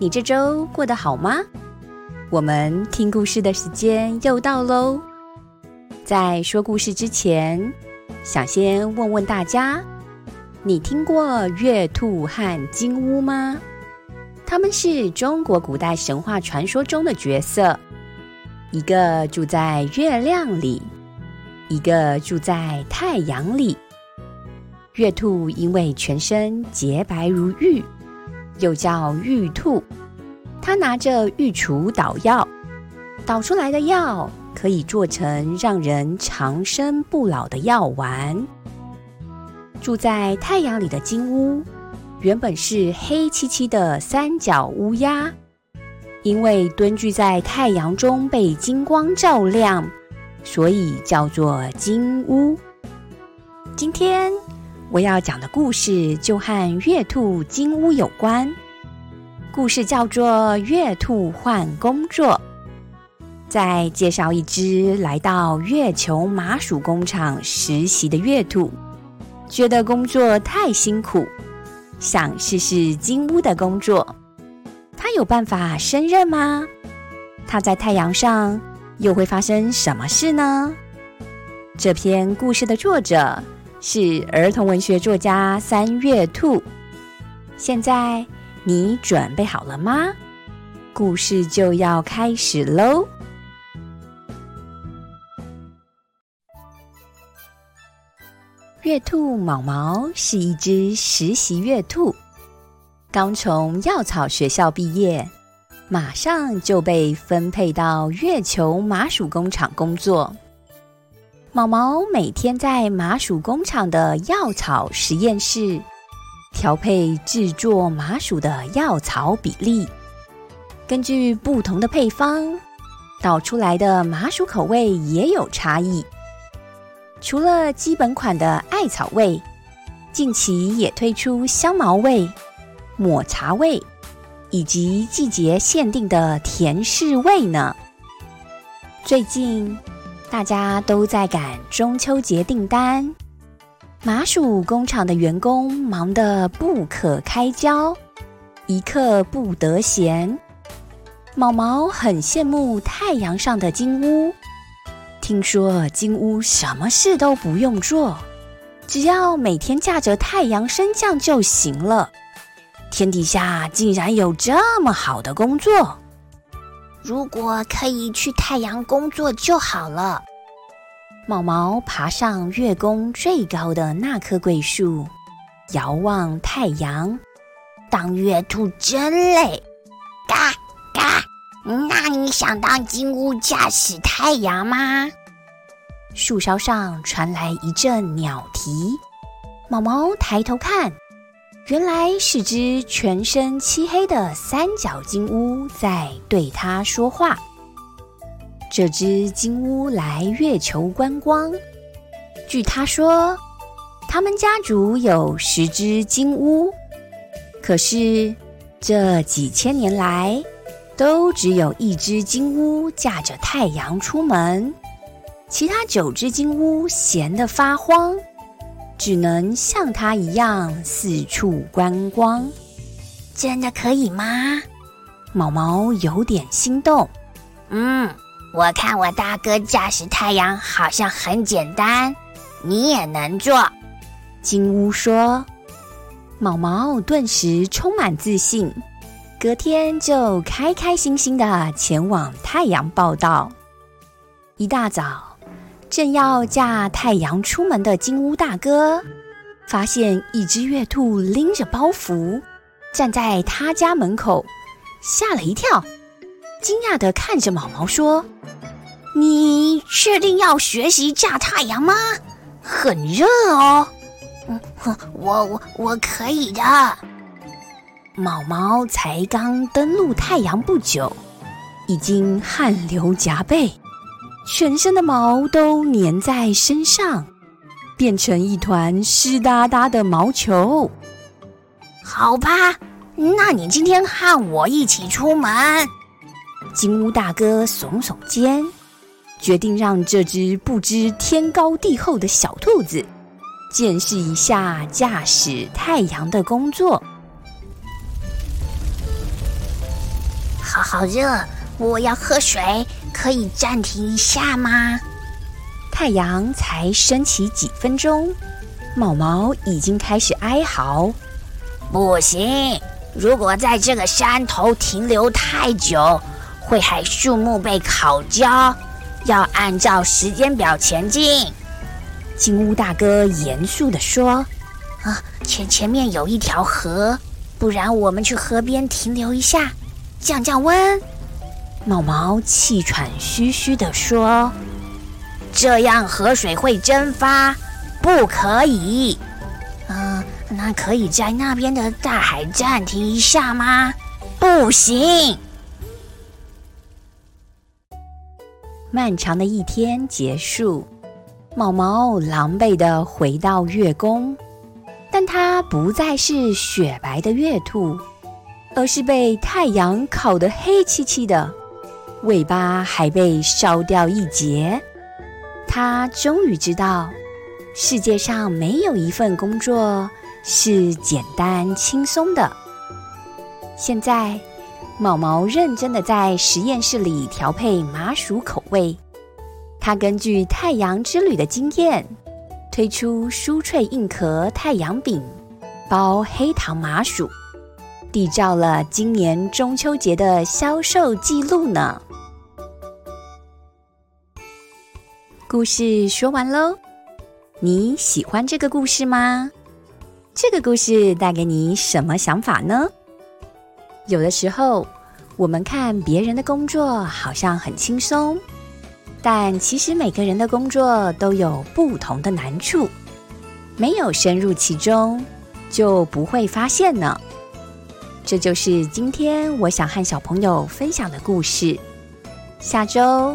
你这周过得好吗？我们听故事的时间又到喽。在说故事之前，想先问问大家：你听过月兔和金乌吗？他们是中国古代神话传说中的角色，一个住在月亮里。一个住在太阳里，月兔因为全身洁白如玉，又叫玉兔。它拿着玉杵捣药，捣出来的药可以做成让人长生不老的药丸。住在太阳里的金乌，原本是黑漆漆的三角乌鸦，因为蹲踞在太阳中被金光照亮。所以叫做金乌。今天我要讲的故事就和月兔金乌有关。故事叫做《月兔换工作》。在介绍一只来到月球麻薯工厂实习的月兔，觉得工作太辛苦，想试试金乌的工作。他有办法胜任吗？他在太阳上。又会发生什么事呢？这篇故事的作者是儿童文学作家三月兔。现在你准备好了吗？故事就要开始喽！月兔毛毛是一只实习月兔，刚从药草学校毕业。马上就被分配到月球麻薯工厂工作。毛毛每天在麻薯工厂的药草实验室调配制作麻薯的药草比例，根据不同的配方，导出来的麻薯口味也有差异。除了基本款的艾草味，近期也推出香茅味、抹茶味。以及季节限定的甜柿味呢？最近大家都在赶中秋节订单，麻薯工厂的员工忙得不可开交，一刻不得闲。毛毛很羡慕太阳上的金屋，听说金屋什么事都不用做，只要每天驾着太阳升降就行了。天底下竟然有这么好的工作！如果可以去太阳工作就好了。毛毛爬上月宫最高的那棵桂树，遥望太阳。当月兔真累，嘎嘎！那你想当金乌驾驶太阳吗？树梢上传来一阵鸟啼。毛毛抬头看。原来是只全身漆黑的三角金乌在对他说话。这只金乌来月球观光，据他说，他们家族有十只金乌，可是这几千年来，都只有一只金乌驾着太阳出门，其他九只金乌闲得发慌。只能像他一样四处观光，真的可以吗？毛毛有点心动。嗯，我看我大哥驾驶太阳好像很简单，你也能做。金乌说。毛毛顿时充满自信，隔天就开开心心的前往太阳报道。一大早。正要驾太阳出门的金乌大哥，发现一只月兔拎着包袱站在他家门口，吓了一跳，惊讶的看着毛毛说：“你确定要学习驾太阳吗？很热哦。”“嗯，我我我可以的。”毛毛才刚登陆太阳不久，已经汗流浃背，全身的毛都粘在身上，变成一团湿哒哒的毛球。好吧，那你今天和我一起出门。金乌大哥耸耸肩，决定让这只不知天高地厚的小兔子。见识一下驾驶太阳的工作。好好热，我要喝水，可以暂停一下吗？太阳才升起几分钟，毛毛已经开始哀嚎。不行，如果在这个山头停留太久，会害树木被烤焦。要按照时间表前进。金乌大哥严肃地说：“啊，前前面有一条河，不然我们去河边停留一下，降降温。”毛毛气喘吁吁地说：“这样河水会蒸发，不可以。”“嗯，那可以在那边的大海暂停一下吗？”“不行。”漫长的一天结束。毛毛狼狈的回到月宫，但它不再是雪白的月兔，而是被太阳烤得黑漆漆的，尾巴还被烧掉一截。它终于知道，世界上没有一份工作是简单轻松的。现在，毛毛认真的在实验室里调配麻薯口味。他根据太阳之旅的经验，推出酥脆硬壳太阳饼，包黑糖麻薯，缔造了今年中秋节的销售记录呢。故事说完喽，你喜欢这个故事吗？这个故事带给你什么想法呢？有的时候，我们看别人的工作好像很轻松。但其实每个人的工作都有不同的难处，没有深入其中，就不会发现呢。这就是今天我想和小朋友分享的故事。下周